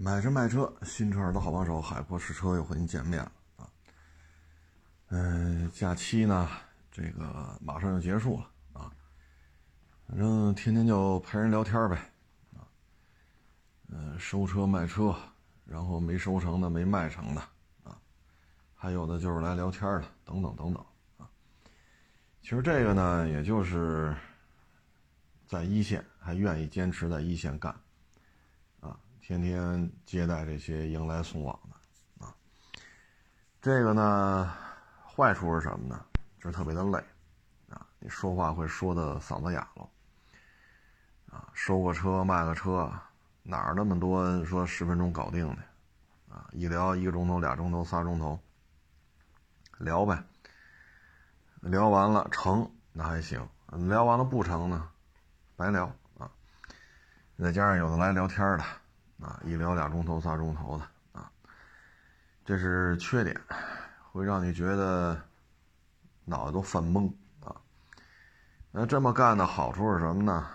买车卖车，新车的好帮手，海阔试车又和您见面了啊。嗯，假期呢，这个马上就结束了啊。反正天天就陪人聊天呗啊。嗯，收车卖车，然后没收成的，没卖成的啊，还有的就是来聊天的，等等等等啊。其实这个呢，也就是在一线，还愿意坚持在一线干。天天接待这些迎来送往的，啊，这个呢，坏处是什么呢？就是特别的累，啊，你说话会说的嗓子哑了，啊，收个车卖个车，哪儿那么多说十分钟搞定的，啊，一聊一个钟头、俩钟头、仨钟头，聊呗，聊完了成那还行，聊完了不成呢，白聊啊，再加上有的来聊天的。啊，一聊俩钟头、仨钟头的啊，这是缺点，会让你觉得脑袋都犯懵啊。那这么干的好处是什么呢？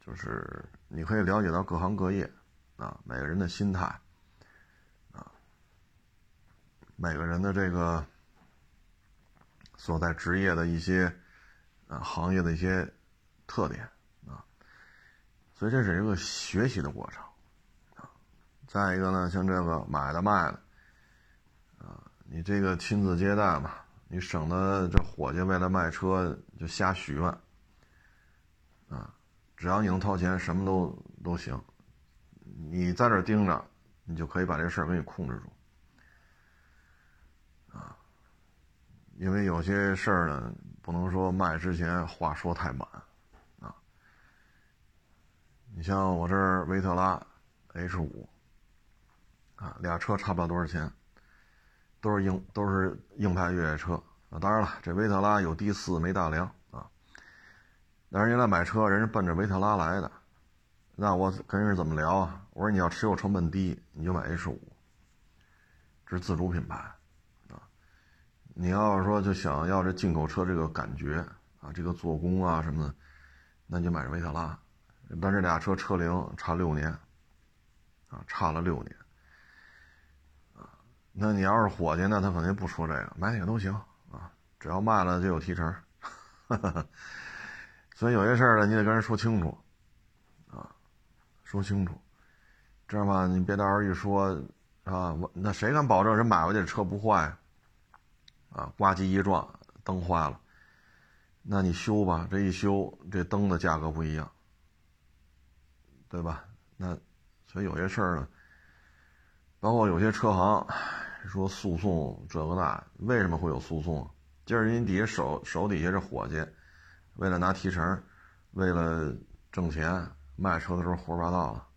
就是你可以了解到各行各业啊，每个人的心态啊，每个人的这个所在职业的一些啊行业的一些特点啊，所以这是一个学习的过程。再一个呢，像这个买的卖的，啊，你这个亲自接待嘛，你省得这伙计为了卖车就瞎许愿，啊，只要你能掏钱，什么都都行，你在这盯着，你就可以把这事儿给你控制住，啊，因为有些事儿呢，不能说卖之前话说太满，啊，你像我这儿维特拉 H 五。啊，俩车差不了多少钱，都是硬都是硬派越野车啊。当然了，这维特拉有低四没大梁啊。但是人来买车，人是奔着维特拉来的，那我跟人怎么聊啊？我说你要持有成本低，你就买 H 五，这是自主品牌啊。你要是说就想要这进口车这个感觉啊，这个做工啊什么的，那你就买这维特拉。但这俩车车龄差六年啊，差了六年。那你要是伙计，那他肯定不说这个，买哪个都行啊，只要卖了就有提成。所以有些事儿呢，你得跟人说清楚，啊，说清楚，这样吧，你别到时候一说，啊，我那谁敢保证人买回去车不坏？啊，呱唧一撞，灯坏了，那你修吧，这一修，这灯的价格不一样，对吧？那所以有些事儿呢，包括有些车行。说诉讼这个那，为什么会有诉讼？就是人底下手手底下这伙计，为了拿提成，为了挣钱，卖车的时候胡说八道了，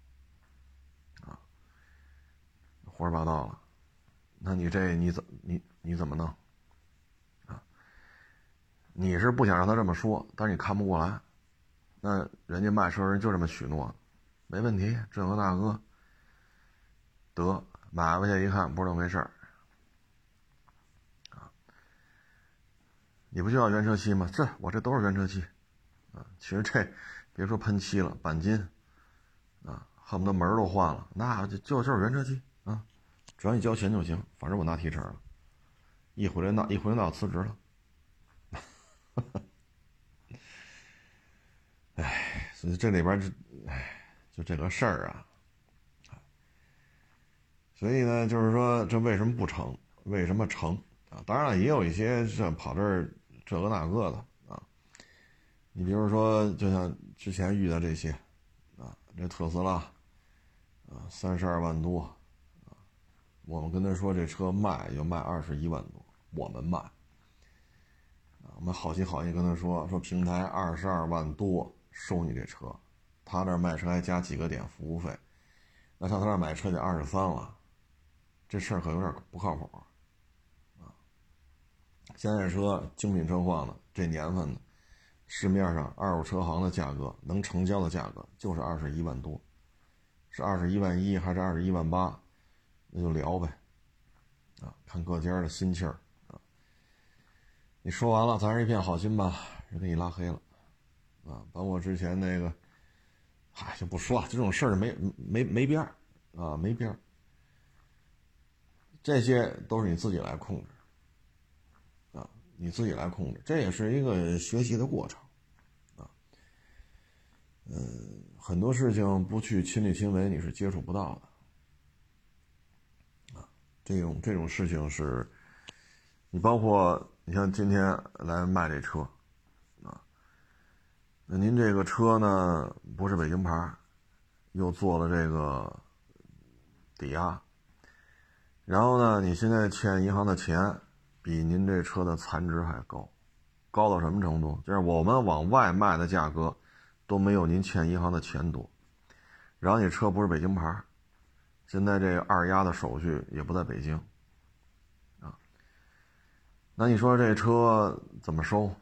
啊，胡说八道了，那你这你怎你你怎么弄？啊，你是不想让他这么说，但是你看不过来，那人家卖车人就这么许诺，没问题，这个大哥，得买回去一看不是那么回事儿。你不就要原车漆吗？这我这都是原车漆，啊，其实这别说喷漆了，钣金，啊，恨不得门都换了，那就就就是原车漆啊，只要你交钱就行，反正我拿提成了，一回来闹一回来闹辞职了，哎，所以这里边这，哎，就这个事儿啊，所以呢，就是说这为什么不成？为什么成？啊，当然了，也有一些像跑这儿。这个那个的啊，你比如说，就像之前遇到这些，啊，这特斯拉，啊，三十二万多，啊，我们跟他说这车卖就卖二十一万多，我们卖，啊，我们好心好意跟他说说平台二十二万多收你这车，他这卖车还加几个点服务费，那上他那买车得二十三了，这事儿可有点不靠谱。现在车精品车况的，这年份的，市面上二手车行的价格能成交的价格就是二十一万多，是二十一万一还是二十一万八，那就聊呗，啊，看各家的心气儿啊。你说完了，咱是一片好心吧，人给你拉黑了，啊，包括之前那个，嗨，就不说了，这种事儿没没没边儿，啊，没边儿，这些都是你自己来控制，你自己来控制，这也是一个学习的过程，啊，嗯，很多事情不去亲力亲为，你是接触不到的，啊，这种这种事情是，你包括你像今天来卖这车，啊，那您这个车呢不是北京牌，又做了这个。抵押，然后呢？你现在欠银行的钱比您这车的残值还高，高到什么程度？就是我们往外卖的价格都没有您欠银行的钱多。然后你车不是北京牌，现在这二押的手续也不在北京啊。那你说这车怎么收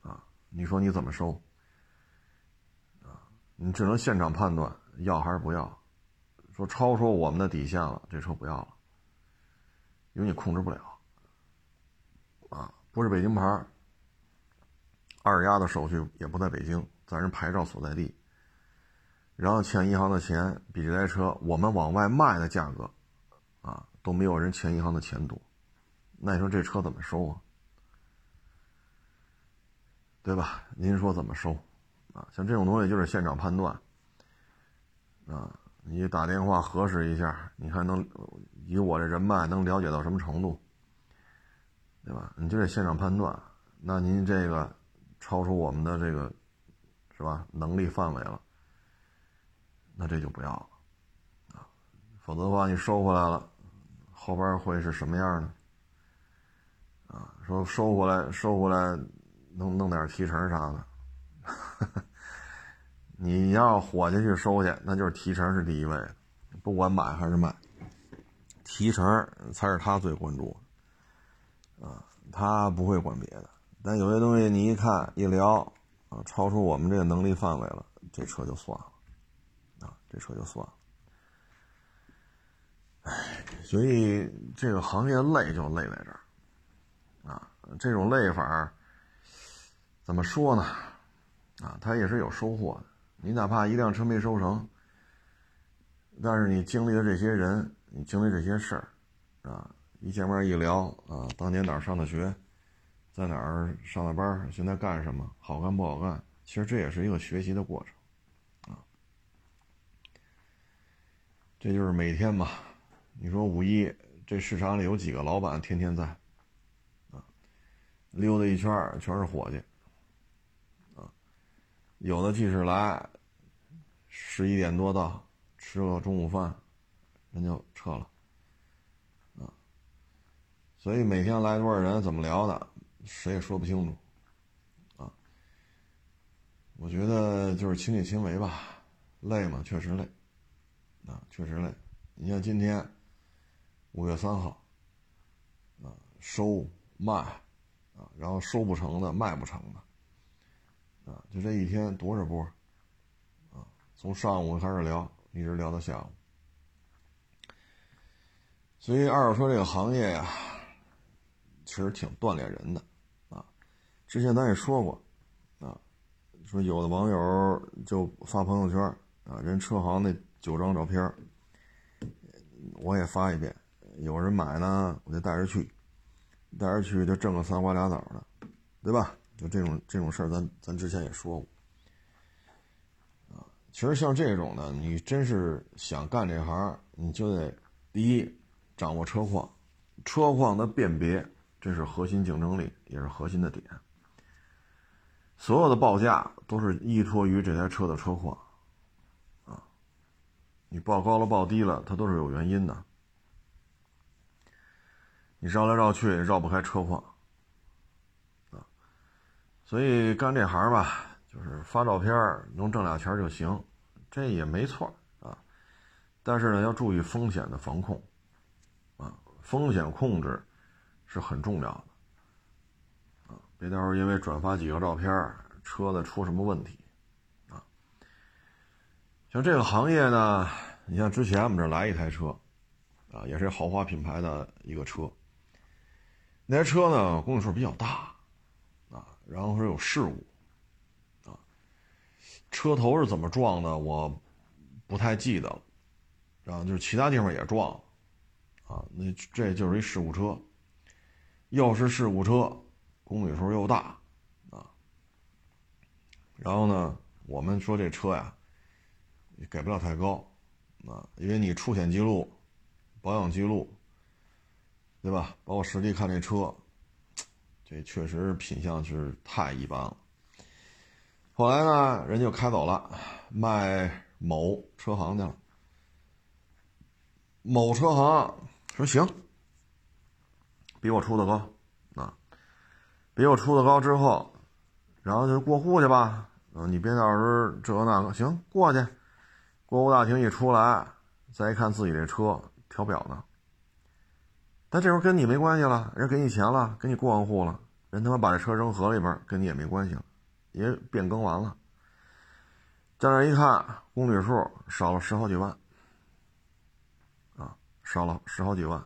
啊？你说你怎么收啊？你只能现场判断要还是不要。说超出我们的底线了，这车不要了，因为你控制不了，啊，不是北京牌，二押的手续也不在北京，咱是牌照所在地，然后欠银行的钱比这台车我们往外卖的价格，啊，都没有人欠银行的钱多，那你说这车怎么收啊？对吧？您说怎么收？啊，像这种东西就是现场判断，啊。你打电话核实一下，你看能以我这人脉能了解到什么程度，对吧？你就得现场判断。那您这个超出我们的这个是吧能力范围了，那这就不要了啊。否则的话，你收回来了，后边会是什么样呢？啊，说收回来收回来，弄弄点提成啥的。你要伙计去收去，那就是提成是第一位的，不管买还是卖，提成才是他最关注的，啊，他不会管别的。但有些东西你一看一聊，啊，超出我们这个能力范围了，这车就算了，啊，这车就算了。哎，所以这个行业累就累在这儿，啊，这种累法怎么说呢？啊，他也是有收获的。你哪怕一辆车没收成，但是你经历了这些人，你经历这些事儿，啊，一见面一聊啊，当年哪儿上的学，在哪儿上的班，现在干什么，好干不好干，其实这也是一个学习的过程，啊，这就是每天嘛。你说五一这市场里有几个老板天天在，啊，溜达一圈全是伙计。有的即使来，十一点多到，吃个中午饭，人就撤了，啊，所以每天来多少人，怎么聊的，谁也说不清楚，啊，我觉得就是亲力亲为吧，累嘛，确实累，啊，确实累。你像今天五月三号，啊，收卖，啊，然后收不成的，卖不成的。啊，就这一天多少波，啊，从上午开始聊，一直聊到下午。所以二手车这个行业呀，其实挺锻炼人的，啊，之前咱也说过，啊，说有的网友就发朋友圈，啊，人车行那九张照片，我也发一遍，有人买呢，我就带着去，带着去就挣个三瓜俩枣的，对吧？就这种这种事儿，咱咱之前也说过，啊，其实像这种的，你真是想干这行，你就得第一掌握车况，车况的辨别，这是核心竞争力，也是核心的点。所有的报价都是依托于这台车的车况，啊，你报高了报低了，它都是有原因的，你绕来绕去绕不开车况。所以干这行吧，就是发照片能挣俩钱就行，这也没错啊。但是呢，要注意风险的防控，啊，风险控制是很重要的，啊，别到时候因为转发几个照片，车子出什么问题，啊。像这个行业呢，你像之前我们这来一台车，啊，也是豪华品牌的一个车，那台车呢公里数比较大。然后是有事故，啊，车头是怎么撞的？我不太记得了啊，就是其他地方也撞，啊，那这就是一事故车，又是事故车，公里数又大，啊，然后呢，我们说这车呀，给不了太高，啊，因为你出险记录、保养记录，对吧？包括实际看这车，这确实品相是太一般了。后来呢，人就开走了，卖某车行去了。某车行说行，比我出的高，啊，比我出的高之后，然后就过户去吧。嗯，你别到时候这个那个，行，过去。过户大厅一出来，再一看自己这车调表呢，但这时候跟你没关系了，人给你钱了，给你过完户了，人他妈把这车扔河里边，跟你也没关系了。也变更完了，在那一看，公里数少了十好几万，啊，少了十好几万。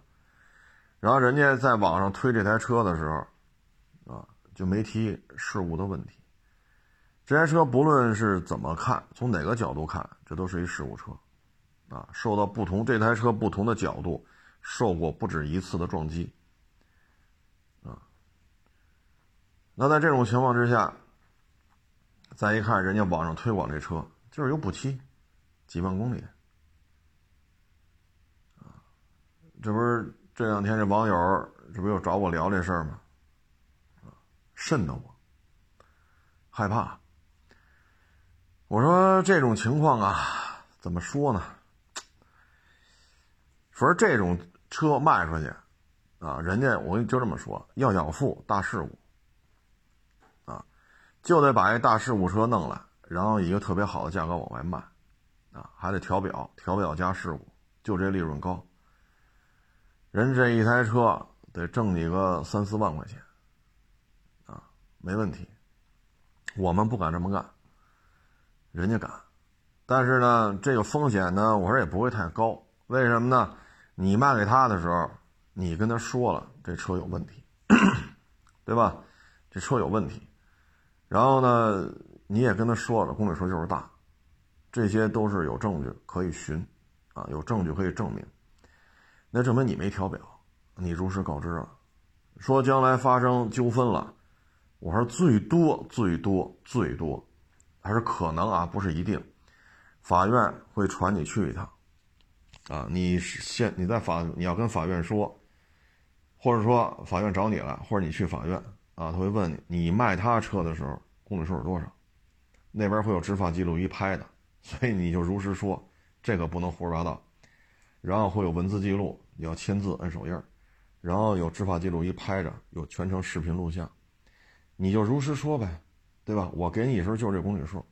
然后人家在网上推这台车的时候，啊，就没提事故的问题。这台车不论是怎么看，从哪个角度看，这都是一事故车，啊，受到不同这台车不同的角度受过不止一次的撞击，啊，那在这种情况之下。再一看，人家网上推广这车就是有补漆，几万公里，这不是这两天这网友这不又找我聊这事儿吗？啊，瘆得我，害怕。我说这种情况啊，怎么说呢？说这种车卖出去，啊，人家我就这么说，要养富大事故。就得把一大事故车弄来，然后以一个特别好的价格往外卖，啊，还得调表，调表加事故，就这利润高。人这一台车得挣你个三四万块钱，啊，没问题。我们不敢这么干，人家敢。但是呢，这个风险呢，我说也不会太高。为什么呢？你卖给他的时候，你跟他说了这车有问题，对吧？这车有问题。然后呢，你也跟他说了，公里数就是大，这些都是有证据可以寻，啊，有证据可以证明。那证明你没调表，你如实告知了，说将来发生纠纷了，我说最多最多最多，还是可能啊，不是一定，法院会传你去一趟，啊，你现你在法你要跟法院说，或者说法院找你了，或者你去法院。啊，他会问你，你卖他车的时候公里数是多少？那边会有执法记录仪拍的，所以你就如实说，这个不能胡说八道。然后会有文字记录，你要签字摁手印然后有执法记录仪拍着，有全程视频录像，你就如实说呗，对吧？我给你时候就是这公里数，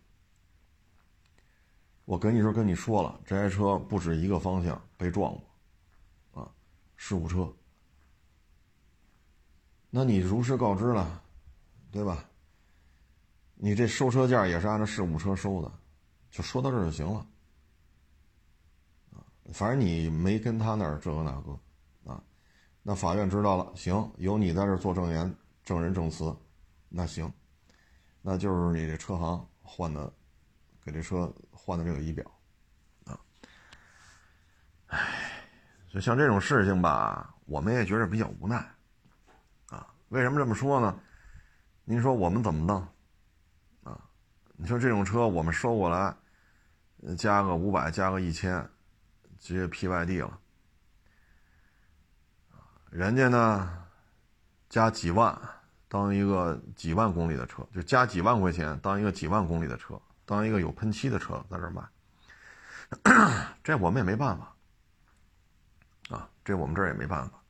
我跟你时候跟你说了，这台车不止一个方向被撞过，啊，事故车。那你如实告知了，对吧？你这收车价也是按照事故车收的，就说到这就行了。反正你没跟他那儿这个那个，啊，那法院知道了，行，有你在这做证言、证人证词，那行，那就是你这车行换的，给这车换的这个仪表，啊，唉，就像这种事情吧，我们也觉得比较无奈。为什么这么说呢？您说我们怎么弄？啊，你说这种车我们收过来，加个五百，加个一千，直接批外地了。人家呢，加几万当一个几万公里的车，就加几万块钱当一个几万公里的车，当一个有喷漆的车在这卖。这我们也没办法，啊，这我们这儿也没办法。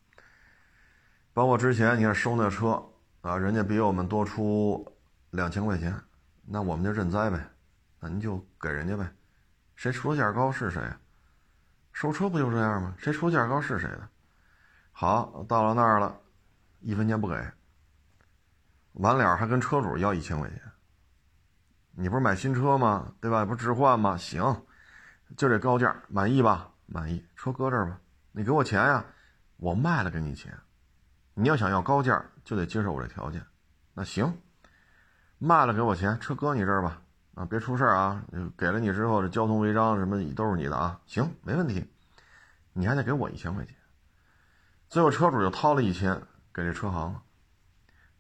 包括之前你看收那车啊，人家比我们多出两千块钱，那我们就认栽呗，那您就给人家呗，谁出价高是谁，收车不就这样吗？谁出价高是谁的。好，到了那儿了，一分钱不给，完了还跟车主要一千块钱。你不是买新车吗？对吧？不置换吗？行，就这高价，满意吧？满意，车搁这儿吧，你给我钱呀，我卖了给你钱。你要想要高价，就得接受我这条件。那行，卖了给我钱，车搁你这儿吧。啊，别出事儿啊！给了你之后，这交通违章什么都是你的啊。行，没问题。你还得给我一千块钱。最后车主就掏了一千给这车行了，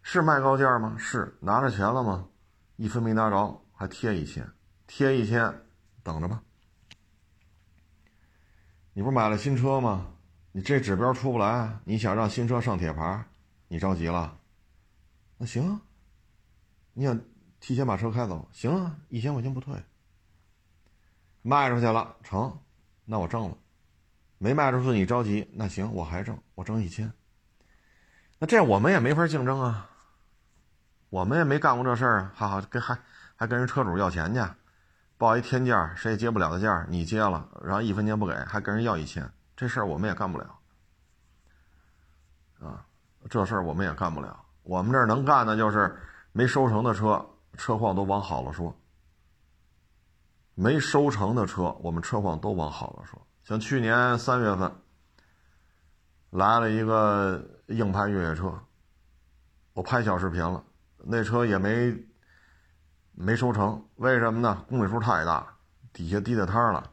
是卖高价吗？是，拿着钱了吗？一分没拿着，还贴一千，贴一千，等着吧。你不是买了新车吗？你这指标出不来，你想让新车上铁牌，你着急了？那行，你想提前把车开走，行啊，一千块钱不退。卖出去了，成，那我挣了；没卖出去，你着急，那行，我还挣，我挣一千。那这我们也没法竞争啊，我们也没干过这事儿啊，哈哈，跟还还跟人车主要钱去，报一天价，谁也接不了的价，你接了，然后一分钱不给，还跟人要一千，这事儿我们也干不了啊，这事儿我们也干不了。我们这儿能干的就是没收成的车，车况都往好了说。没收成的车，我们车况都往好了说。像去年三月份来了一个硬派越野车，我拍小视频了，那车也没没收成，为什么呢？公里数太大，底下滴的汤了，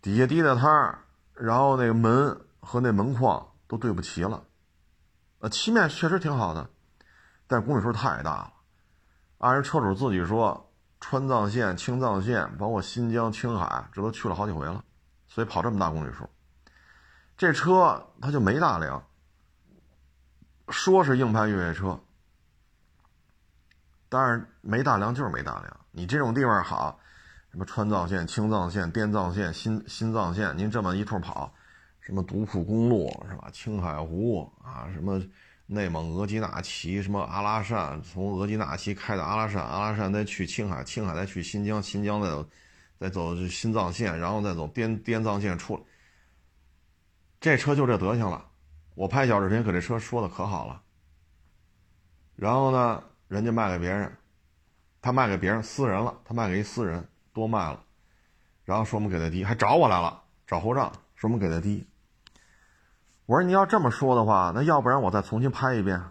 底下滴的汤，然后那个门和那门框都对不齐了。呃，漆面确实挺好的，但公里数太大了，按人车主自己说。川藏线、青藏线，包括新疆、青海，这都去了好几回了，所以跑这么大公里数。这车它就没大梁，说是硬派越野车，但是没大梁就是没大梁。你这种地方好，什么川藏线、青藏线、滇藏线、新新藏线，您这么一通跑，什么独库公路是吧？青海湖啊，什么？内蒙额济纳旗，什么阿拉善，从额济纳旗开到阿拉善，阿拉善再去青海，青海再去新疆，新疆再再走新藏线，然后再走滇滇藏线出来。这车就这德行了，我拍小视频可这车说的可好了。然后呢，人家卖给别人，他卖给别人私人了，他卖给一私人多卖了，然后说我们给他低，还找我来了，找后账，说我们给他低。我说你要这么说的话，那要不然我再重新拍一遍，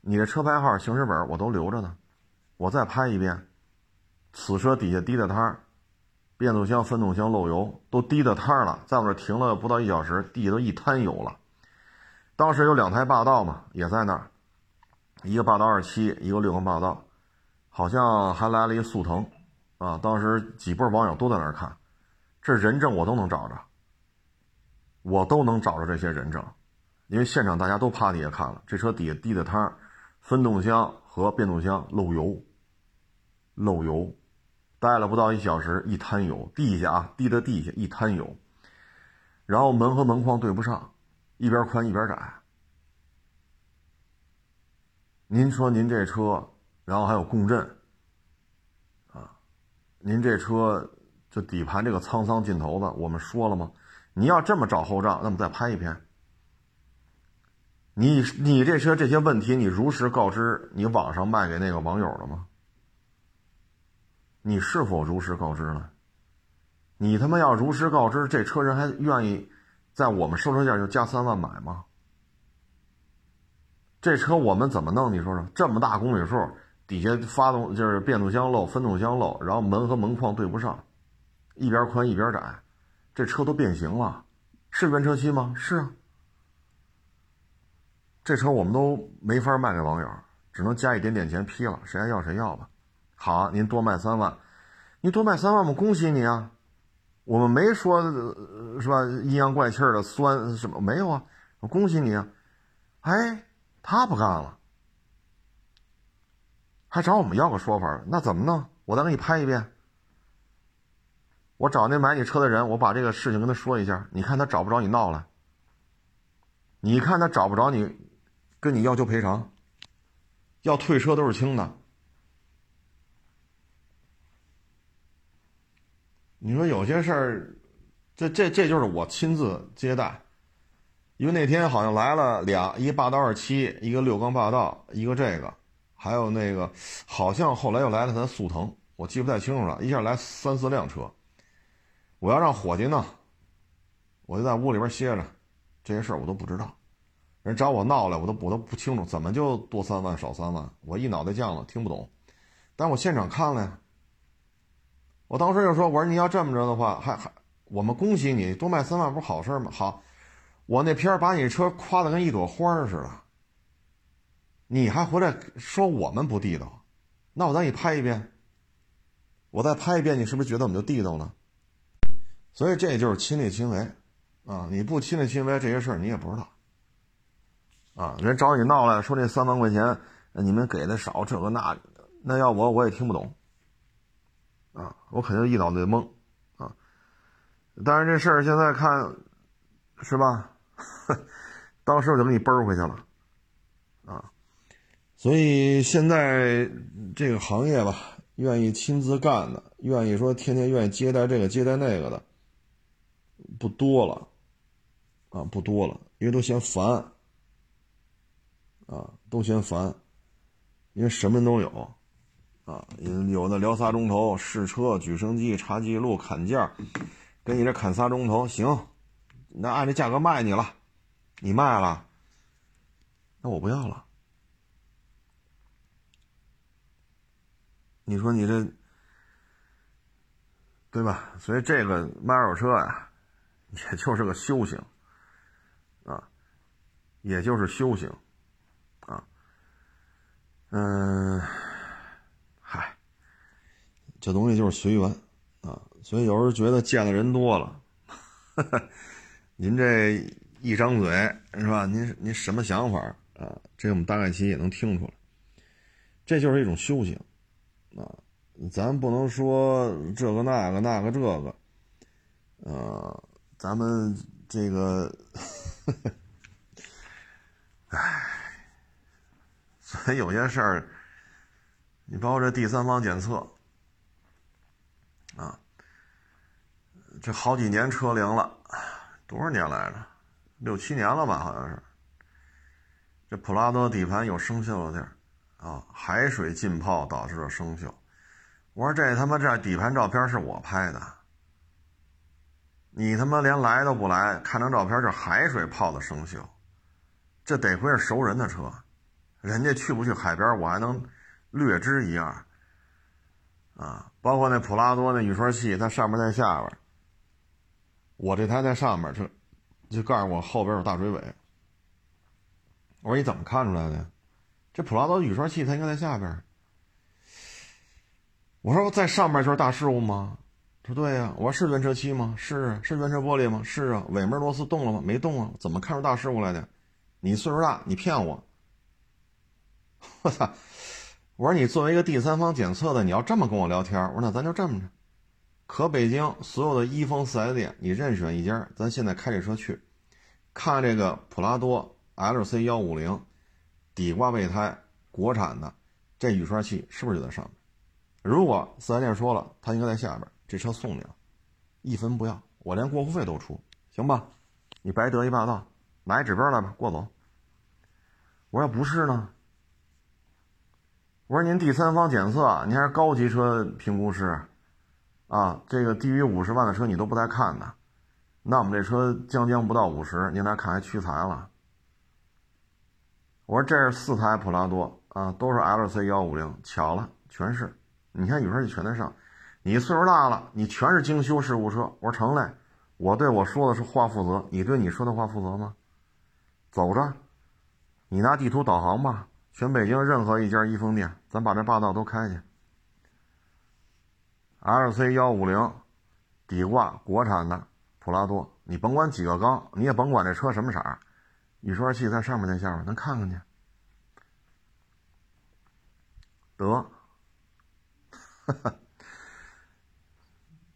你的车牌号、行驶本我都留着呢，我再拍一遍。此车底下滴的汤，变速箱、分动箱漏油都滴的汤了，在我这停了不到一小时，地下都一滩油了。当时有两台霸道嘛，也在那儿，一个霸道二七，一个六缸霸道，好像还来了一速腾，啊，当时几波网友都在那儿看，这人证我都能找着。我都能找着这些人证，因为现场大家都趴底下看了，这车底下滴的汤，分动箱和变速箱漏油，漏油，待了不到一小时，一滩油，地下啊，滴的地下一滩油，然后门和门框对不上，一边宽一边窄。您说您这车，然后还有共振，您这车就底盘这个沧桑劲头子，我们说了吗？你要这么找后账，那么再拍一篇。你你这车这些问题，你如实告知你网上卖给那个网友了吗？你是否如实告知了？你他妈要如实告知，这车人还愿意在我们收车价就加三万买吗？这车我们怎么弄？你说说，这么大公里数，底下发动就是变速箱漏，分动箱漏，然后门和门框对不上，一边宽一边窄。这车都变形了，是原车漆吗？是啊。这车我们都没法卖给网友，只能加一点点钱批了，谁爱要谁要吧。好，您多卖三万，你多卖三万，我们恭喜你啊。我们没说是吧？阴阳怪气的酸什么没有啊？我恭喜你啊。哎，他不干了，还找我们要个说法，那怎么弄？我再给你拍一遍。我找那买你车的人，我把这个事情跟他说一下，你看他找不着你闹了，你看他找不着你，跟你要求赔偿，要退车都是轻的。你说有些事儿，这这这就是我亲自接待，因为那天好像来了俩，一霸道二七，一个六缸霸道，一个这个，还有那个好像后来又来了台速腾，我记不太清楚了，一下来三四辆车。我要让伙计呢，我就在屋里边歇着，这些事儿我都不知道。人找我闹来，我都我都不清楚，怎么就多三万少三万？我一脑袋浆了，听不懂。但我现场看了呀，我当时就说：“我说你要这么着的话，还还我们恭喜你多卖三万，不是好事吗？好，我那片把你车夸的跟一朵花似的，你还回来说我们不地道，那我再给你拍一遍，我再拍一遍，你是不是觉得我们就地道了？所以这就是亲力亲为啊！你不亲力亲为，这些事儿你也不知道啊。人找你闹来说这三万块钱你们给的少，这个那那要我我也听不懂啊，我肯定一脑袋懵啊。但是这事儿现在看，是吧？当时我就给你奔回去了，啊！所以现在这个行业吧，愿意亲自干的，愿意说天天愿意接待这个接待那个的，不多了，啊，不多了，因为都嫌烦，啊，都嫌烦，因为什么都有，啊，有的聊仨钟头试车、举升机、查记录、砍价。给你这砍仨钟头行，那按这价格卖你了，你卖了，那我不要了。你说你这对吧？所以这个卖二手车呀，也就是个修行啊，也就是修行啊。嗯，嗨，这东西就是随缘。啊所以有时候觉得见的人多了，您这一张嘴是吧？您您什么想法啊？这我们大概其也能听出来。这就是一种修行啊！咱不能说这个那个那个这个，呃，咱们这个，唉，所以有些事儿，你包括这第三方检测啊。这好几年车龄了，多少年来着？六七年了吧，好像是。这普拉多底盘有生锈的地儿啊，海水浸泡导致的生锈。我说这他妈这底盘照片是我拍的，你他妈连来都不来看张照片，这海水泡的生锈，这得亏是熟人的车，人家去不去海边，我还能略知一二。啊，包括那普拉多那雨刷器，它上面在下边。我这台在上面，就就告诉我后边有大追尾。我说你怎么看出来的？这普拉多雨刷器它应该在下边。我说在上面就是大事故吗？他说对呀。我说是原车漆吗？是啊。是原车玻璃吗？是啊。尾门螺丝动了吗？没动啊。怎么看出大事故来的？你岁数大，你骗我。我操！我说你作为一个第三方检测的，你要这么跟我聊天，我说那咱就这么着。可北京所有的一丰四 S 店，你任选一家，咱现在开这车去，看这个普拉多 LC 幺五零底挂备胎国产的，这雨刷器是不是就在上面？如果四 S 店说了它应该在下边，这车送你了，一分不要，我连过户费都出，行吧？你白得一霸道，拿一指标来吧，过走。我说不是呢，我说您第三方检测，您还是高级车评估师。啊，这个低于五十万的车你都不带看的，那我们这车将将不到五十，您来看还屈才了。我说这是四台普拉多啊，都是 LC 幺五零，巧了，全是。你看雨刷器全在上，你岁数大了，你全是精修事故车。我说成嘞，我对我说的是话负责，你对你说的话负责吗？走着，你拿地图导航吧，全北京任何一家一丰店，咱把这霸道都开去。L C 幺五零底挂国产的普拉多，你甭管几个缸，你也甭管这车什么色儿，雨刷器在上面在下面，咱看看去。得，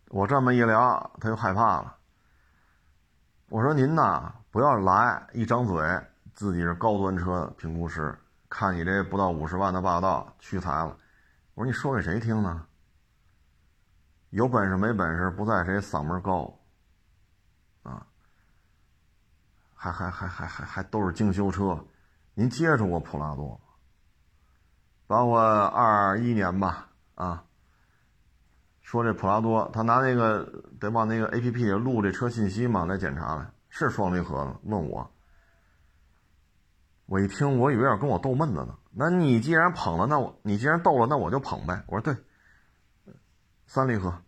我这么一聊，他就害怕了。我说您呐，不要来一张嘴，自己是高端车评估师，看你这不到五十万的霸道屈才了。我说你说给谁听呢？有本事没本事不在谁嗓门高，啊，还还还还还还都是精修车，您接触过普拉多吗？包括二一年吧，啊，说这普拉多，他拿那个得往那个 A P P 里录这车信息嘛，来检查来，是双离合的，问我，我一听，我以为要跟我逗闷子呢。那你既然捧了，那我你既然逗了，那我就捧呗。我说对。三离合，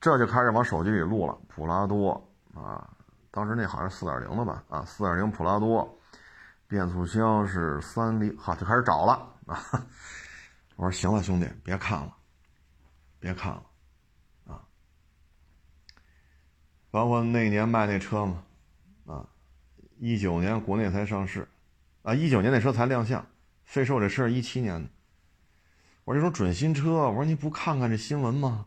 这就开始往手机里录了。普拉多啊，当时那好像是四点零的吧？啊，四点零普拉多，变速箱是三菱，好就开始找了啊。我说行了，兄弟，别看了，别看了，啊。包括那年卖那车嘛，啊，一九年国内才上市，啊，一九年那车才亮相，非说这车是一七年的。我说这种准新车，我说你不看看这新闻吗？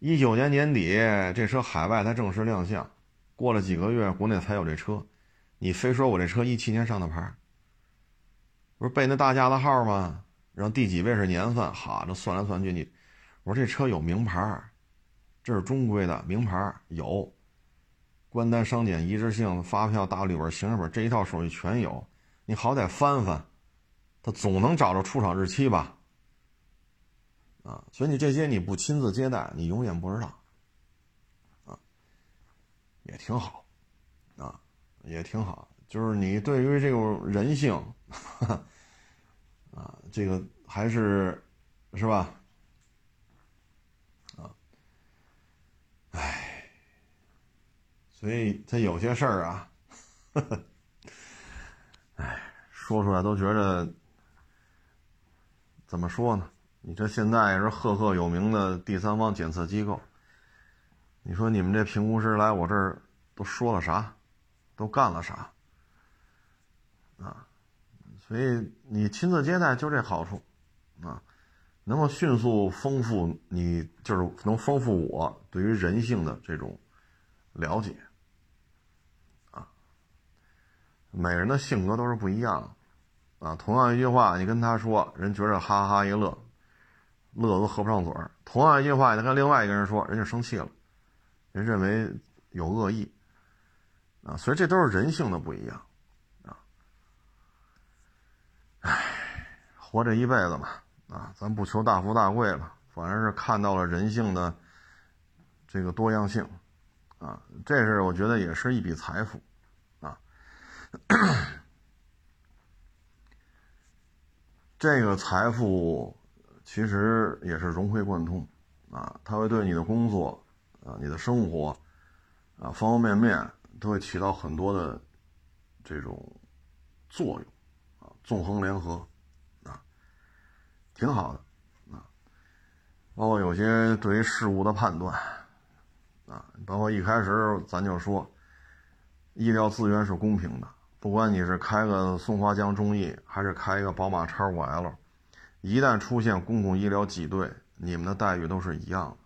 一九年年底这车海外才正式亮相，过了几个月国内才有这车，你非说我这车一七年上的牌，不是背那大架子号吗？然后第几位是年份？哈，这算来算去，你我说这车有名牌，这是中规的名牌，有关单、商检、一致性、发票、大绿本、行驶本这一套手续全有，你好歹翻翻，他总能找着出厂日期吧？啊，所以你这些你不亲自接待，你永远不知道。啊，也挺好，啊，也挺好。就是你对于这种人性，啊，这个还是是吧？啊，唉，所以他有些事儿啊，唉，说出来都觉得怎么说呢？你这现在也是赫赫有名的第三方检测机构，你说你们这评估师来我这儿都说了啥，都干了啥啊？所以你亲自接待就这好处啊，能够迅速丰富你，就是能丰富我对于人性的这种了解啊。每人的性格都是不一样啊，同样一句话，你跟他说，人觉着哈哈一乐。乐都合不上嘴儿。同样一句话，他跟另外一个人说，人家生气了，人认为有恶意啊。所以这都是人性的不一样啊。唉，活这一辈子嘛，啊，咱不求大富大贵吧，反而是看到了人性的这个多样性啊。这是我觉得也是一笔财富啊。这个财富。其实也是融会贯通，啊，它会对你的工作，啊，你的生活，啊，方方面面都会起到很多的这种作用，啊，纵横联合，啊，挺好的，啊，包括有些对于事物的判断，啊，包括一开始咱就说，医疗资源是公平的，不管你是开个松花江中医，还是开一个宝马叉五 L。一旦出现公共医疗挤兑，你们的待遇都是一样的，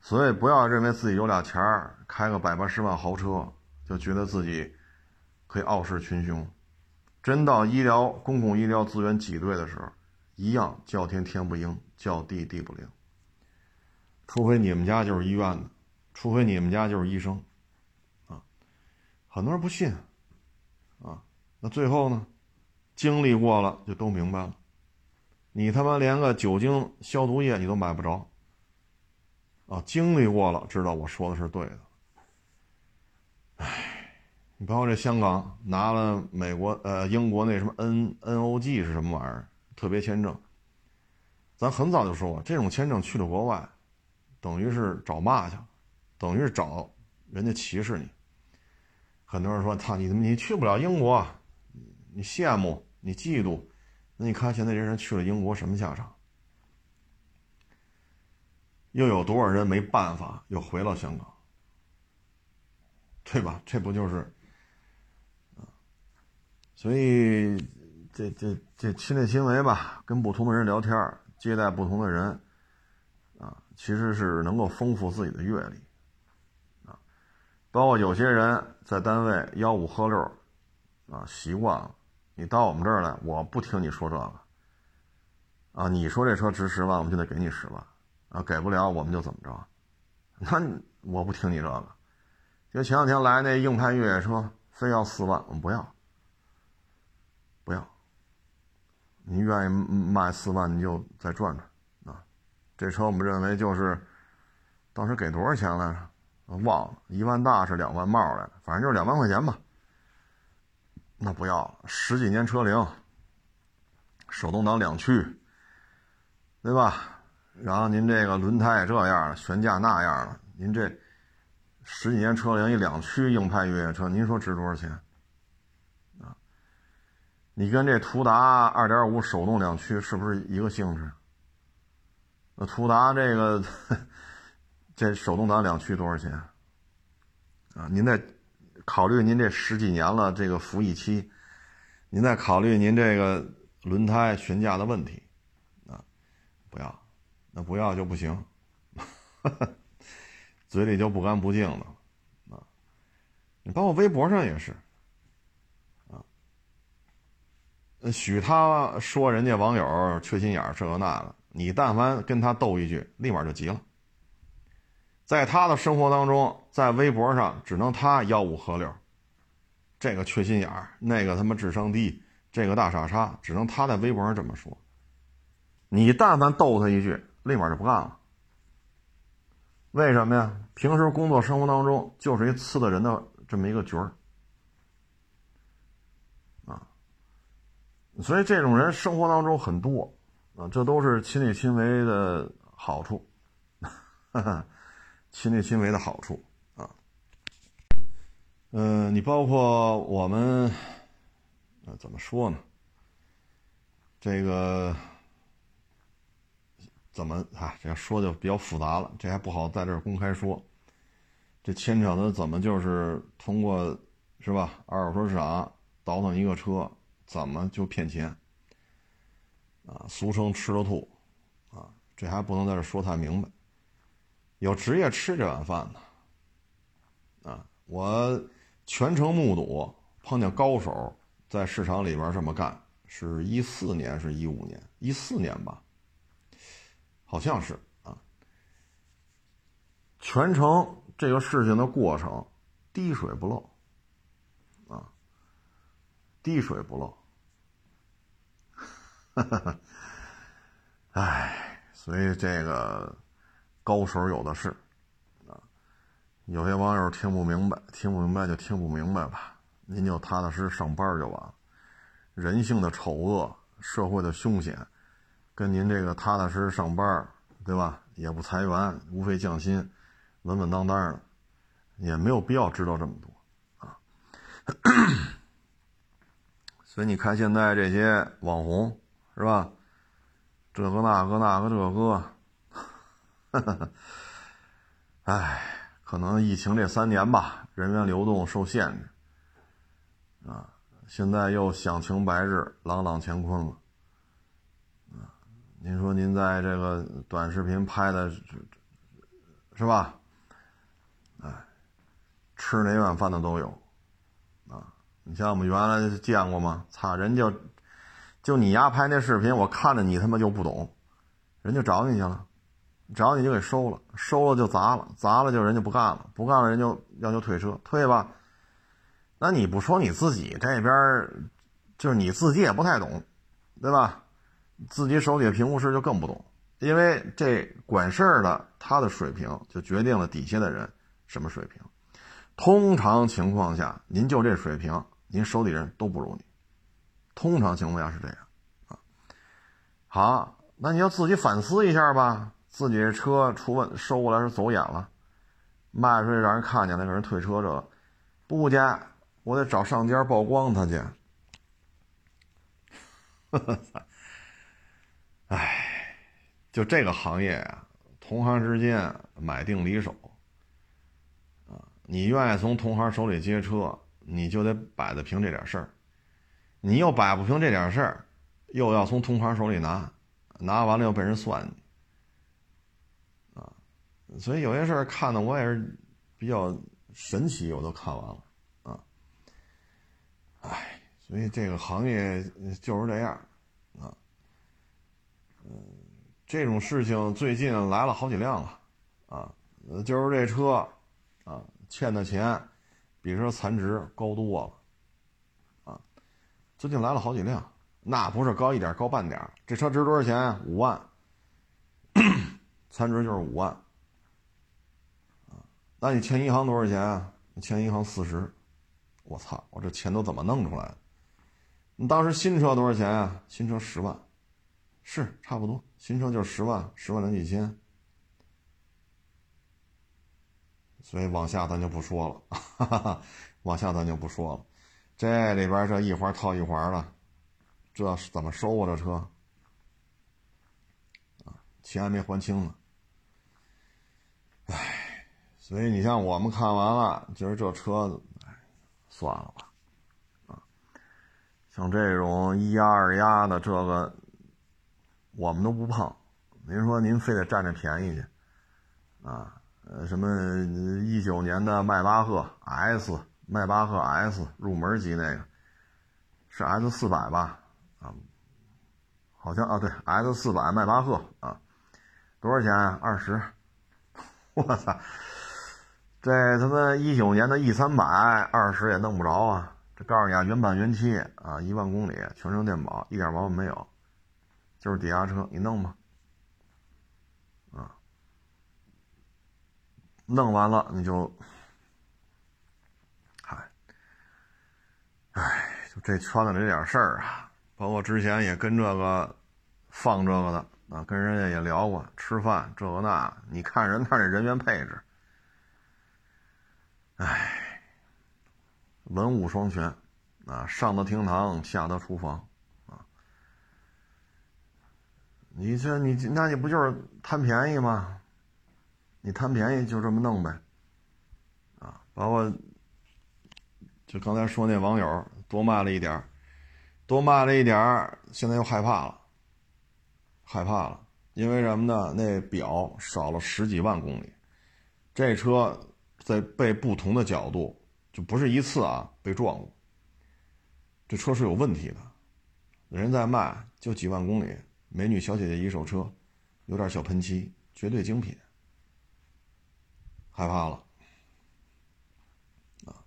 所以不要认为自己有俩钱儿，开个百八十万豪车，就觉得自己可以傲视群雄。真到医疗公共医疗资源挤兑的时候，一样叫天天不应，叫地地不灵。除非你们家就是医院的，除非你们家就是医生，啊，很多人不信，啊，那最后呢，经历过了就都明白了。你他妈连个酒精消毒液你都买不着，啊！经历过了，知道我说的是对的。唉，你包括这香港拿了美国呃英国那什么 N N O G 是什么玩意儿特别签证，咱很早就说过，这种签证去了国外，等于是找骂去，等于是找人家歧视你。很多人说操你你去不了英国，你羡慕你嫉妒。那你看，现在这人去了英国什么下场？又有多少人没办法又回到香港？对吧？这不就是，所以这这这亲力亲为吧，跟不同的人聊天，接待不同的人，啊，其实是能够丰富自己的阅历，啊，包括有些人在单位吆五喝六，啊，习惯了。你到我们这儿来，我不听你说这个，啊，你说这车值十万，我们就得给你十万，啊，给不了我们就怎么着？那我不听你这个，就前两天来那硬派越野车，非要四万，我们不要，不要。你愿意卖四万，你就再转转，啊，这车我们认为就是，当时给多少钱来着？忘了，一万大是两万冒来的，反正就是两万块钱吧。那不要了十几年车龄，手动挡两驱，对吧？然后您这个轮胎也这样了，悬架那样了，您这十几年车龄一两驱硬派越野车，您说值多少钱？啊，你跟这途达二点五手动两驱是不是一个性质？那途达这个 这手动挡两驱多少钱？啊，您再考虑您这十几年了这个服役期，您再考虑您这个轮胎悬架的问题，啊，不要。那不要就不行，嘴里就不干不净的，啊，你包括微博上也是，啊，许他说人家网友缺心眼儿这个那个，你但凡跟他斗一句，立马就急了。在他的生活当中，在微博上只能他吆五喝六，这个缺心眼儿，那个他妈智商低，这个大傻叉，只能他在微博上这么说。你但凡逗他一句。立马就不干了，为什么呀？平时工作生活当中就是一刺的人的这么一个角儿啊，所以这种人生活当中很多啊，这都是亲力亲为的好处，亲力亲为的好处嗯，你包括我们，呃，怎么说呢？这个。怎么啊？这样说就比较复杂了，这还不好在这公开说。这牵扯的怎么就是通过是吧？二手车市场倒腾一个车，怎么就骗钱？啊，俗称吃了吐，啊，这还不能在这说太明白。有职业吃这碗饭的，啊，我全程目睹碰见高手在市场里边这么干，是一四年是一五年？一四年吧。好像是啊，全程这个事情的过程滴水不漏，啊，滴水不漏，哈哈哈，哎，所以这个高手有的是，有些网友听不明白，听不明白就听不明白吧，您就踏踏实实上班就完了，人性的丑恶，社会的凶险。跟您这个踏踏实实上班，对吧？也不裁员，无非降薪，稳稳当当的，也没有必要知道这么多啊。所以你看现在这些网红，是吧？这个那个那个这个，哎，可能疫情这三年吧，人员流动受限制啊，现在又享晴白日，朗朗乾坤了。您说您在这个短视频拍的，是吧？哎，吃哪碗饭的都有，啊，你像我们原来见过吗？操，人就就你丫拍那视频，我看着你他妈就不懂，人就找你去了，找你就给收了，收了就砸了，砸了就人就不干了，不干了人就要求退车，退吧。那你不说你自己这边，就是你自己也不太懂，对吧？自己手底的评估师就更不懂，因为这管事儿的他的水平就决定了底下的人什么水平。通常情况下，您就这水平，您手里人都不如你。通常情况下是这样啊。好，那你要自己反思一下吧。自己这车出问收过来是走眼了，卖出去让人看见了，给人退车这，不加，我得找上家曝光他去。哈哈。唉，就这个行业啊，同行之间买定离手啊，你愿意从同行手里接车，你就得摆得平这点事儿，你又摆不平这点事儿，又要从同行手里拿，拿完了又被人算计，所以有些事儿看的我也是比较神奇，我都看完了啊，唉，所以这个行业就是这样啊。嗯，这种事情最近来了好几辆了，啊，就是这车，啊，欠的钱比这残值高多了，啊，最近来了好几辆，那不是高一点高半点这车值多少钱？五万，残值就是五万，那你欠银行多少钱？啊欠银行四十，我操，我这钱都怎么弄出来的？你当时新车多少钱啊？新车十万。是差不多，新车就是十万，十万零几千。所以往下咱就不说了，哈哈哈，往下咱就不说了。这里边这一环套一环的，这是怎么收啊？这车啊，钱还没还清呢。唉，所以你像我们看完了，觉得这车，唉，算了吧。啊，像这种一压二压的这个，我们都不碰。您说您非得占这便宜去，啊？呃，什么一九年的迈巴赫 S，迈巴赫 S 入门级那个，是 S 四百吧？啊，好像啊，对，S 四百迈巴赫啊，多少钱？二十？我操！这他妈一九年的 E 三百二十也弄不着啊！这告诉你啊，原版原漆啊，一万公里，全程电保，一点毛病没有，就是抵押车，你弄吧。啊弄完了你就，嗨，唉，就这圈子里这点事儿啊，包括之前也跟这个放这个的啊，跟人家也聊过吃饭这个那，你看人那人员配置，唉，文武双全啊，上得厅堂，下得厨房啊，你这你那你不就是贪便宜吗？你贪便宜就这么弄呗，啊，包括就刚才说那网友多卖了一点多卖了一点现在又害怕了，害怕了，因为什么呢？那表少了十几万公里，这车在被不同的角度，就不是一次啊被撞过，这车是有问题的，人在卖就几万公里，美女小姐姐一手车，有点小喷漆，绝对精品。害怕了，啊！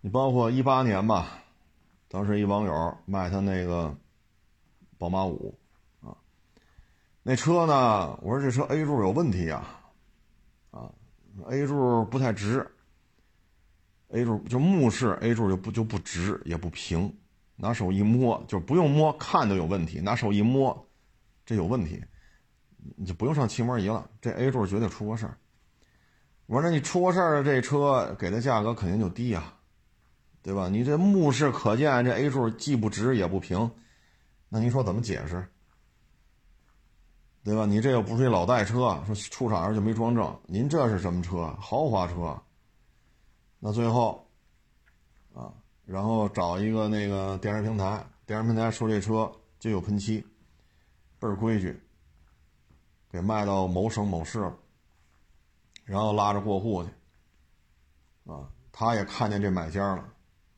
你包括一八年吧，当时一网友卖他那个宝马五，啊，那车呢？我说这车 A 柱有问题，啊，A 柱不太直，A 柱就目视 A 柱就不就不直也不平，拿手一摸就不用摸看就有问题，拿手一摸，这有问题，你就不用上漆膜仪了，这 A 柱绝对出过事儿。我说：“那你出过事儿的这车给的价格肯定就低呀，对吧？你这目视可见，这 A 柱既不直也不平，那您说怎么解释？对吧？你这又不是一老代车，说出厂时就没装正，您这是什么车？豪华车。那最后，啊，然后找一个那个电视平台，电视平台说这车就有喷漆，倍儿规矩，给卖到某省某市了。”然后拉着过户去，啊，他也看见这买家了，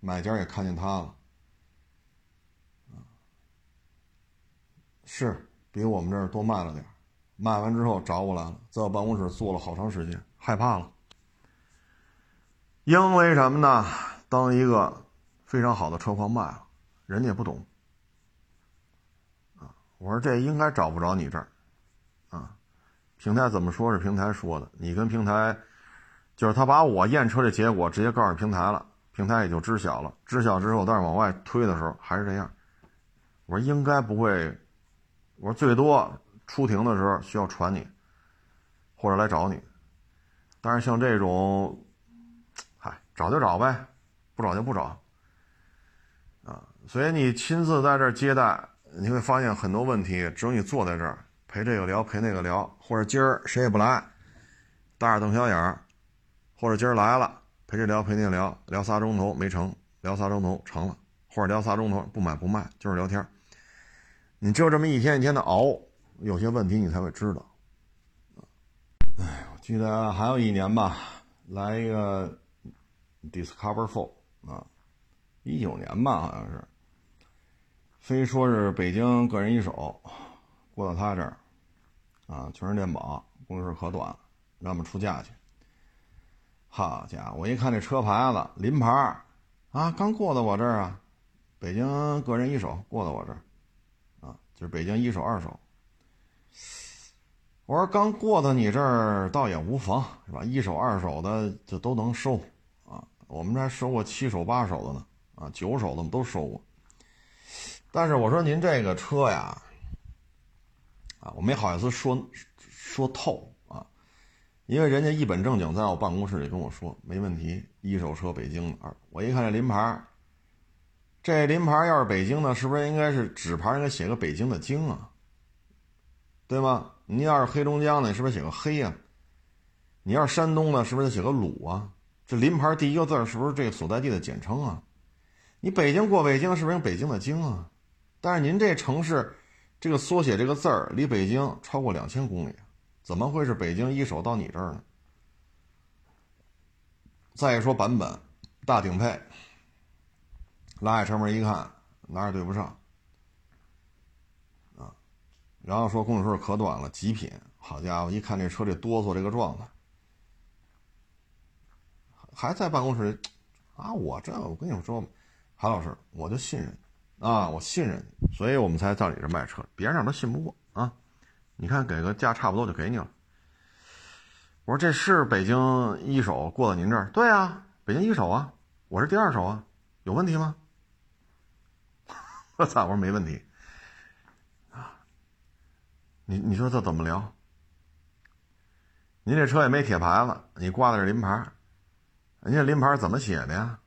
买家也看见他了，啊，是比我们这儿多卖了点卖完之后找我来了，在我办公室坐了好长时间，害怕了，因为什么呢？当一个非常好的车况卖了，人家也不懂，啊，我说这应该找不着你这儿。啊平台怎么说是平台说的，你跟平台，就是他把我验车的结果直接告诉平台了，平台也就知晓了。知晓之后，但是往外推的时候还是这样。我说应该不会，我说最多出庭的时候需要传你，或者来找你。但是像这种，嗨，找就找呗，不找就不找。啊，所以你亲自在这儿接待，你会发现很多问题，只有你坐在这儿。陪这个聊，陪那个聊，或者今儿谁也不来，大眼瞪小眼儿，或者今儿来了，陪这聊，陪那聊，聊仨钟头没成，聊仨钟头成了，或者聊仨钟头不买不卖，就是聊天你就这么一天一天的熬，有些问题你才会知道。哎，我记得还有一年吧，来一个 Discover Four 啊，一九年吧好像是，非说是北京个人一手，过到他这儿。啊，全是电保，公里数可短，让我们出价去。好家伙，我一看这车牌子，临牌啊，刚过到我这儿啊，北京个人一手过到我这儿，就是北京一手二手。我说刚过到你这儿，倒也无妨，是吧？一手二手的就都能收，啊，我们这还收过七手八手的呢，啊，九手的我们都收过。但是我说您这个车呀。啊，我没好意思说说透啊，因为人家一本正经在我办公室里跟我说没问题，一手车北京的，我一看这临牌，这临牌要是北京的，是不是应该是纸牌应该写个北京的京啊？对吗？你要是黑龙江的，是不是写个黑呀？你要是山东的，是不是写个鲁啊？这临牌第一个字是不是这个所在地的简称啊？你北京过北京，是不是北京的京啊？但是您这城市，这个缩写这个字儿离北京超过两千公里，怎么会是北京一手到你这儿呢？再说版本，大顶配，拉开车门一看，哪也对不上，啊，然后说公里数可短了，极品，好家伙，一看这车这哆嗦这个状态。还在办公室里，啊，我这我跟你们说，韩老师，我就信任，啊，我信任你，所以我们才到你这卖车，别人都信不过啊。你看给个价差不多就给你了。我说这是北京一手过到您这儿？对啊，北京一手啊，我是第二手啊，有问题吗？我操，我说没问题。啊，你你说这怎么聊？您这车也没铁牌子，你挂的是临牌。人家临牌怎么写的呀？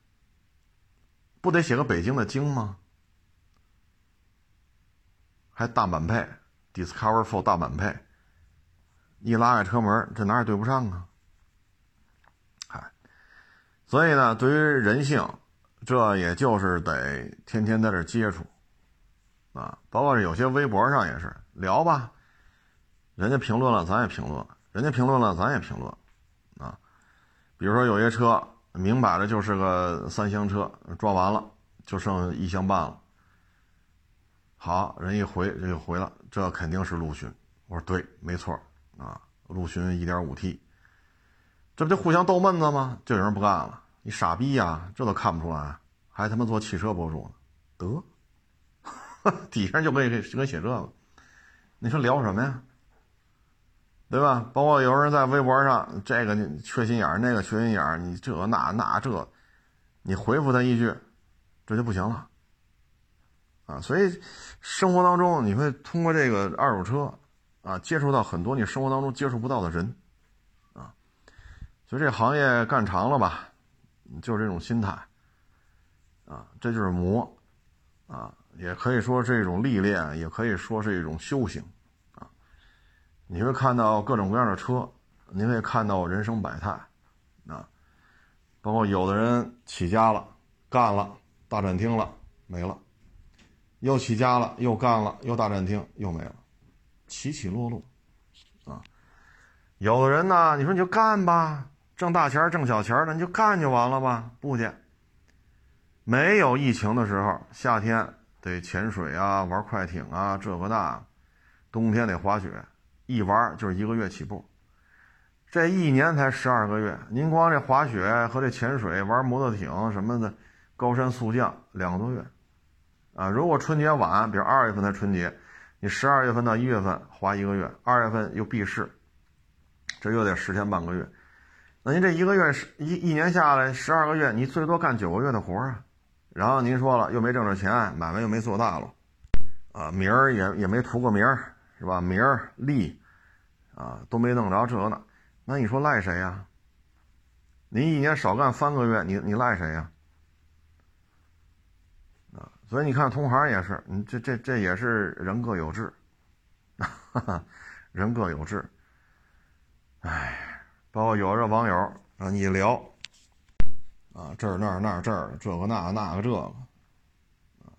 不得写个北京的京吗？还大满配，Discover f o r 大满配，一拉开车门，这哪也对不上啊！嗨，所以呢，对于人性，这也就是得天天在这接触啊。包括有些微博上也是聊吧，人家评论了，咱也评论；人家评论了，咱也评论。啊比如说有些车明摆着就是个三厢车，装完了就剩一厢半了。好人一回这就回了，这肯定是陆巡。我说对，没错啊，陆巡 1.5T，这不就互相逗闷子吗？就有人不干了，你傻逼呀，这都看不出来，还他妈做汽车博主呢？得，底下就可以就可以写这个，你说聊什么呀？对吧？包括有人在微博上，这个缺心眼儿，那个缺心眼儿，你这那那这，你回复他一句，这就不行了，啊！所以生活当中你会通过这个二手车，啊，接触到很多你生活当中接触不到的人，啊，所以这行业干长了吧，就是这种心态，啊，这就是磨，啊，也可以说是一种历练，也可以说是一种修行。啊你会看到各种各样的车，你会看到人生百态，啊，包括有的人起家了，干了大展厅了，没了；又起家了，又干了，又大展厅，又没了，起起落落，啊，有的人呢，你说你就干吧，挣大钱挣小钱的，你就干就完了吧？不去，没有疫情的时候，夏天得潜水啊，玩快艇啊，这个那，冬天得滑雪。一玩就是一个月起步，这一年才十二个月，您光这滑雪和这潜水、玩摩托艇什么的，高山速降两个多月，啊，如果春节晚，比如二月份才春节，你十二月份到一月份滑一个月，二月份又闭市，这又得十天半个月，那您这一个月是一一年下来十二个月，你最多干九个月的活啊，然后您说了又没挣着钱，买卖又没做大了，啊，名儿也也没图个名儿。是吧？名儿利，啊，都没弄着这呢，那你说赖谁呀？您一年少干三个月，你你赖谁呀？啊，所以你看同行也是，你这这这也是人各有志，哈哈人各有志。哎，包括有的网友啊，你聊，啊，这儿那儿那儿这儿这个那那个这个，啊，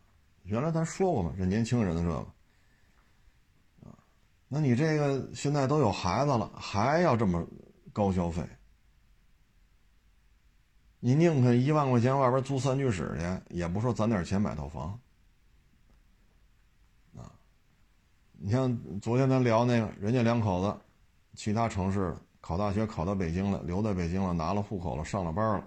原来咱说过嘛，这年轻人的这个。那你这个现在都有孩子了，还要这么高消费？你宁肯一万块钱外边租三居室去，也不说攒点钱买套房。啊，你像昨天咱聊那个，人家两口子，其他城市考大学考到北京了，留在北京了，拿了户口了，上了班了，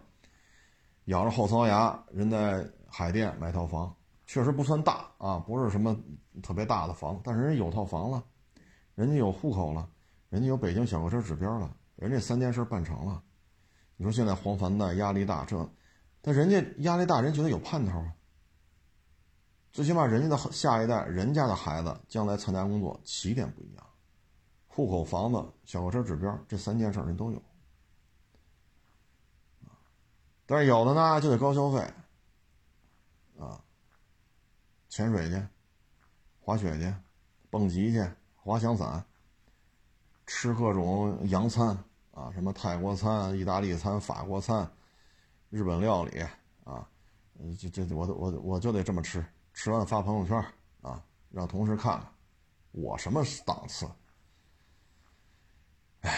咬着后槽牙，人在海淀买套房，确实不算大啊，不是什么特别大的房，但是人有套房了。人家有户口了，人家有北京小客车指标了，人家三件事办成了。你说现在黄繁的压力大，这，但人家压力大，人觉得有盼头啊。最起码人家的下一代，人家的孩子将来参加工作起点不一样，户口、房子、小客车指标这三件事人都有。但是有的呢就得高消费，啊，潜水去，滑雪去，蹦极去，滑翔伞，吃各种洋餐啊，什么泰国餐、意大利餐、法国餐、日本料理啊，这这我我我就得这么吃。吃完发朋友圈啊，让同事看看我什么档次。哎，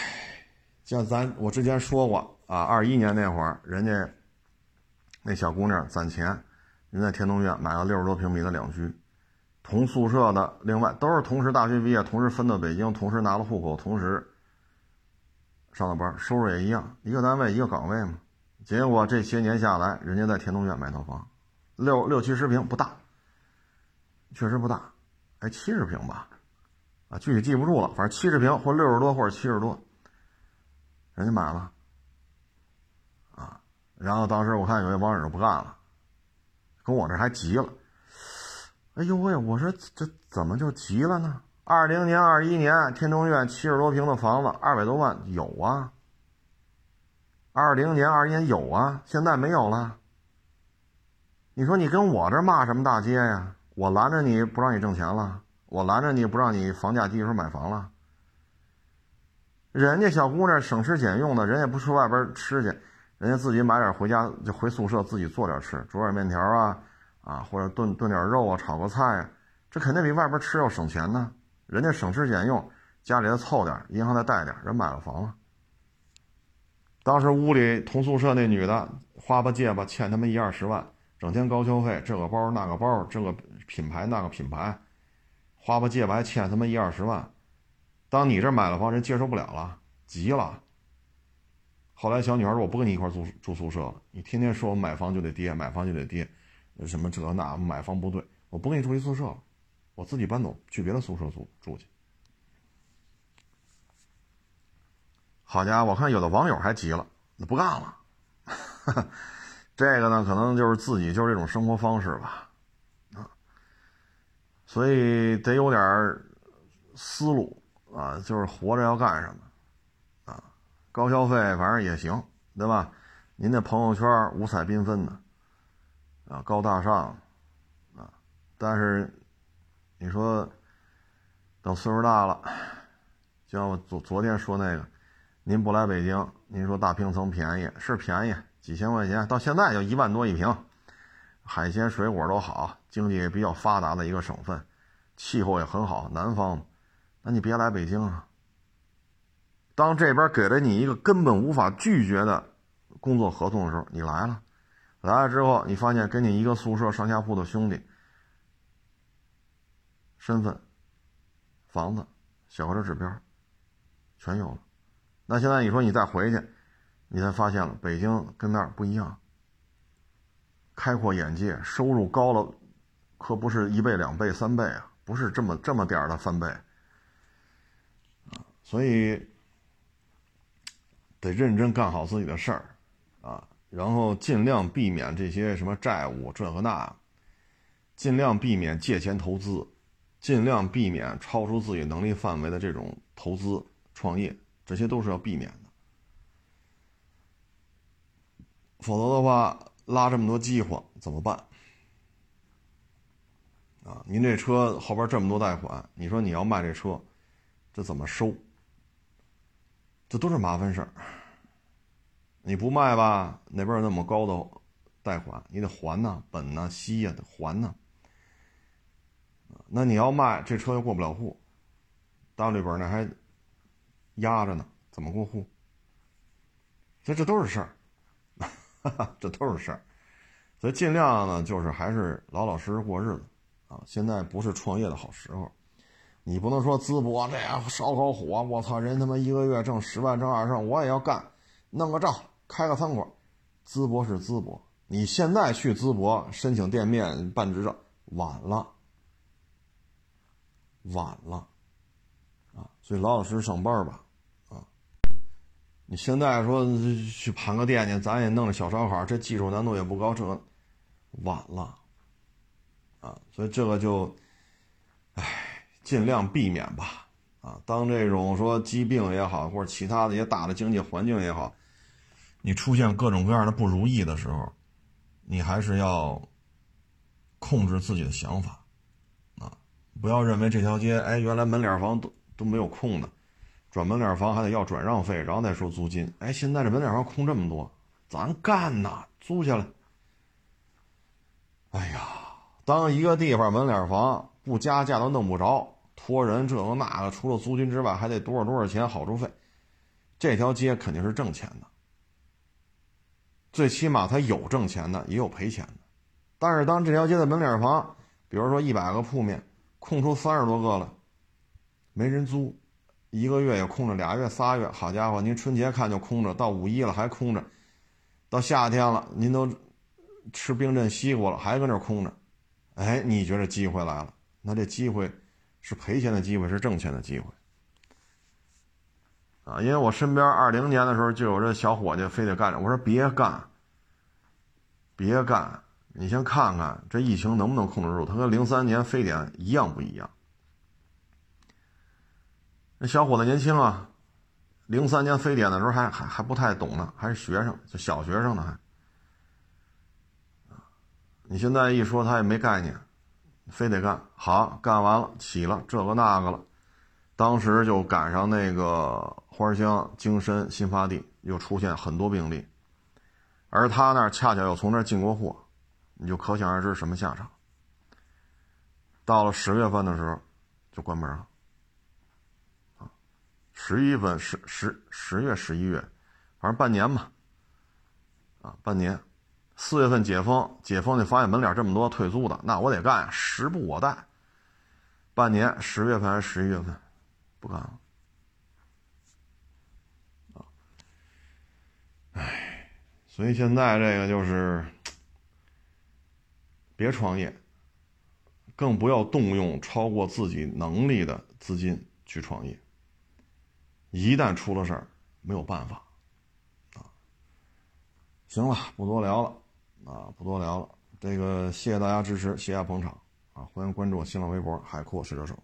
像咱我之前说过啊，二一年那会儿，人家那小姑娘攒钱，人在天通苑买了六十多平米的两居，同宿舍的，另外都是同时大学毕业，同时分到北京，同时拿了户口，同时上的班，收入也一样，一个单位一个岗位嘛。结果这些年下来，人家在天通苑买套房，六六七十平不大。确实不大，哎，七十平吧，啊，具体记不住了，反正七十平或六十多或者七十多，人家买了，然后当时我看有些网友就不干了，跟我这还急了，哎呦喂，我说这怎么就急了呢？二零年、二一年天通苑七十多平的房子二百多万有啊，二零年、二一年有啊，现在没有了，你说你跟我这骂什么大街呀？我拦着你不让你挣钱了，我拦着你不让你房价低时候买房了。人家小姑娘省吃俭用的，人家不去外边吃去，人家自己买点回家就回宿舍自己做点吃，煮点面条啊，啊或者炖炖点肉啊，炒个菜啊，这肯定比外边吃要省钱呢。人家省吃俭用，家里再凑点，银行再贷点，人买了房了。当时屋里同宿舍那女的花吧借吧，欠他们一二十万，整天高消费，这个包那个包，这个。品牌那个品牌，花吧借吧还欠他妈一二十万，当你这买了房，人接受不了了，急了。后来小女孩说：“我不跟你一块住住宿舍了，你天天说我买房就得跌，买房就得跌，什么这那买房不对，我不跟你住一宿舍了，我自己搬走去别的宿舍住住去。”好家伙，我看有的网友还急了，那不干了。这个呢，可能就是自己就是这种生活方式吧。啊所以得有点思路啊，就是活着要干什么？高消费反正也行，对吧？您那朋友圈五彩缤纷的啊，高大上啊，但是你说等岁数大了，就像我昨昨天说那个，您不来北京，您说大平层便宜是便宜，几千块钱，到现在就一万多一平。海鲜水果都好，经济也比较发达的一个省份，气候也很好，南方，那你别来北京啊。当这边给了你一个根本无法拒绝的工作合同的时候，你来了，来了之后，你发现跟你一个宿舍上下铺的兄弟，身份、房子、小客车指标，全有了。那现在你说你再回去，你才发现了北京跟那儿不一样。开阔眼界，收入高了，可不是一倍、两倍、三倍啊，不是这么这么点儿的翻倍啊，所以得认真干好自己的事儿啊，然后尽量避免这些什么债务这个那，尽量避免借钱投资，尽量避免超出自己能力范围的这种投资创业，这些都是要避免的，否则的话。拉这么多饥荒怎么办？啊，您这车后边这么多贷款，你说你要卖这车，这怎么收？这都是麻烦事儿。你不卖吧，那边有那么高的贷款，你得还呢，本呢，息呀得还呢。那你要卖这车又过不了户，大绿本呢还压着呢，怎么过户？所以这都是事儿。这都是事儿，所以尽量呢，就是还是老老实实过日子啊。现在不是创业的好时候，你不能说淄博这烧烤火，我操，人他妈一个月挣十万挣二十万，我也要干，弄个照开个餐馆。淄博是淄博，你现在去淄博申请店面办执照，晚了，晚了啊！所以老老实实上班吧。啊你现在说去盘个店去，咱也弄个小烧烤，这技术难度也不高，这晚了啊，所以这个就，唉，尽量避免吧，啊，当这种说疾病也好，或者其他的一些大的经济环境也好，你出现各种各样的不如意的时候，你还是要控制自己的想法，啊，不要认为这条街，哎，原来门脸房都都没有空的，转门脸房还得要转让费，然后再收租金，哎，现在这门脸房空这么多，咱干呐，租下来。哎呀，当一个地方门脸房不加价都弄不着，托人这个那个，除了租金之外，还得多少多少钱好处费，这条街肯定是挣钱的。最起码他有挣钱的，也有赔钱的。但是当这条街的门脸房，比如说一百个铺面，空出三十多个了，没人租，一个月也空着俩月仨月，好家伙，您春节看就空着，到五一了还空着，到夏天了您都。吃冰镇西瓜了，还搁那空着，哎，你觉得机会来了？那这机会是赔钱的机会，是挣钱的机会啊！因为我身边二零年的时候就有这小伙计非得干着，我说别干，别干，你先看看这疫情能不能控制住？他跟零三年非典一样不一样？那小伙子年轻啊，零三年非典的时候还还还不太懂呢，还是学生，就小学生呢还。你现在一说他也没概念，非得干好，干完了起了这个那个了，当时就赶上那个花乡、京深新发地又出现很多病例，而他那儿恰巧又从那儿进过货，你就可想而知什么下场。到了十月份的时候，就关门了。啊，十一份十十十月十一月，反正半年吧。啊，半年。四月份解封，解封你发现门脸这么多退租的，那我得干呀，时不我待。半年，十月份还是十一月份，不干了。啊，唉，所以现在这个就是，别创业，更不要动用超过自己能力的资金去创业。一旦出了事儿，没有办法。啊，行了，不多聊了。啊，不多聊了。这个谢谢大家支持，谢谢捧场啊！欢迎关注我新浪微博“海阔试车手”。